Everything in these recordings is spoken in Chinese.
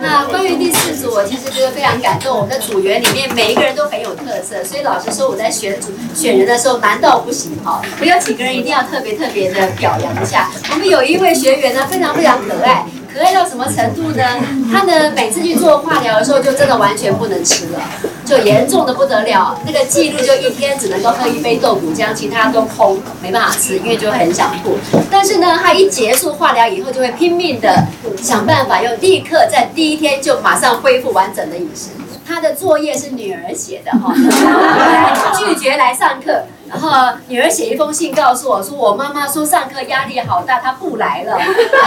那关于第四组，我其实觉得非常感动。我们的组员里面每一个人都很有特色，所以老实说，我在选组选人的时候难到不行哈？我有几个人一定要特别特别的表扬一下。我们有一位学员呢，非常非常可爱。可爱到什么程度呢？他呢每次去做化疗的时候，就真的完全不能吃了，就严重的不得了。那个记录就一天只能够喝一杯豆腐浆，其他都空，没办法吃，因为就很想吐。但是呢，他一结束化疗以后，就会拼命的想办法，又立刻在第一天就马上恢复完整的饮食。他的作业是女儿写的哈，拒绝来上课。然后女儿写一封信告诉我说，我妈妈说上课压力好大，她不来了。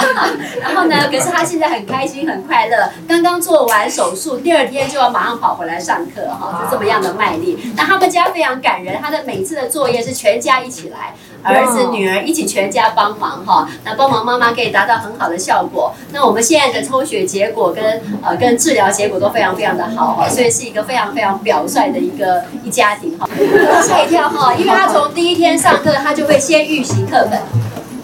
然后呢，可是她现在很开心很快乐，刚刚做完手术，第二天就要马上跑回来上课哈，就这么样的卖力。那他们家非常感人，他的每次的作业是全家一起来，儿子女儿一起全家帮忙哈，那帮忙妈妈可以达到很好的效果。那我们现在的抽血结果跟呃跟治疗结果都非常非常的好哈，所以是一个非常非常表率的一个一家庭哈。吓一跳哈，因为。他从第一天上课，他就会先预习课本，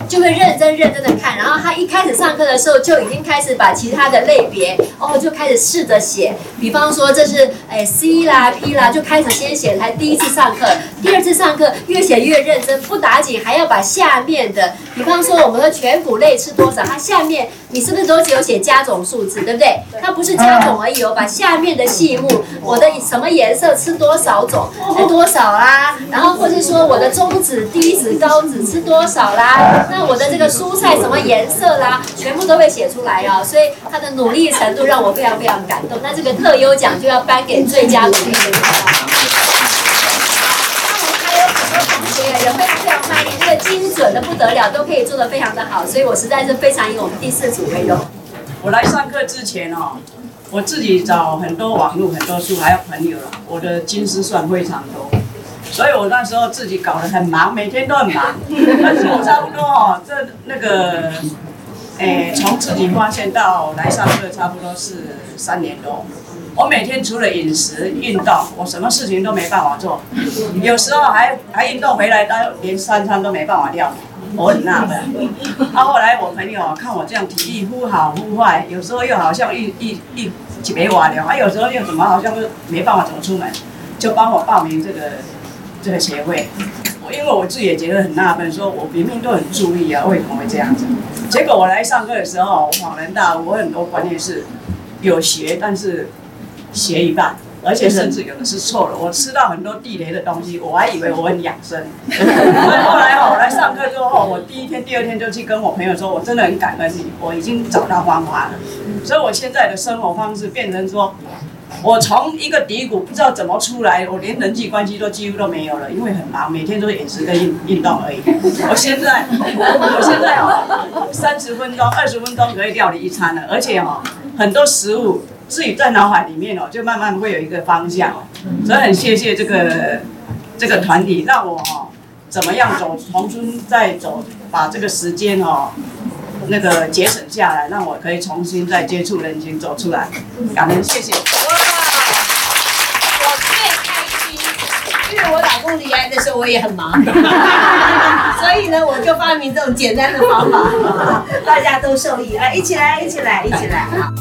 就会认真认真的看。然后他一开始上课的时候，就已经开始把其他的类别哦，就开始试着写。比方说这是哎 C 啦 P 啦，就开始先写。才第一次上课，第二次上课越写越认真，不打紧还要把下面的，比方说我们的颧骨类是多少，它下面。你是不是都只有写加种数字，对不对？它不是加种而已哦，把下面的细目，我的什么颜色吃多少种，吃多少啦？然后或者说我的中指、低指、高指吃多少啦？那我的这个蔬菜什么颜色啦？全部都会写出来哦。所以他的努力程度让我非常非常感动。那这个特优奖就要颁给最佳努力的不得了，都可以做得非常的好，所以我实在是非常以我们第四组为荣。我来上课之前哦，我自己找很多网络、很多书，还有朋友了，我的金丝算非常多，所以我那时候自己搞得很忙，每天都很忙。但是我差不多哦，这那个，诶，从自己发现到来上课，差不多是三年多。我每天除了饮食、运动，我什么事情都没办法做。有时候还还运动回来，到连三餐都没办法掉，我很纳闷。啊，后来我朋友看我这样体力忽好忽坏，有时候又好像一一一没瓦了，啊，有时候又怎么好像就没办法怎么出门，就帮我报名这个这个协会。我因为我自己也觉得很纳闷，说我明明都很注意啊，为什么会这样子？结果我来上课的时候，我恍然大悟，我很多观念是有学，但是。学一半，而且甚至有的是错了。我吃到很多地雷的东西，我还以为我很养生。后来我来上课之后，我第一天、第二天就去跟我朋友说，我真的很感恩你，我已经找到方法了。所以我现在的生活方式变成说，我从一个低谷不知道怎么出来，我连人际关系都几乎都没有了，因为很忙，每天都是饮食跟运运动而已。我现在，我现在哦，三十分钟、二十分钟可以料理一餐了，而且哦，很多食物。自己在脑海里面哦，就慢慢会有一个方向哦，所以很谢谢这个这个团体，让我哦怎么样走重新再走，把这个时间哦那个节省下来，让我可以重新再接触人群走出来，感恩谢谢。哇，我最开心，因为我老公离开的时候我也很忙，所以呢我就发明这种简单的方法，大家都受益，来一起来一起来一起来。啊！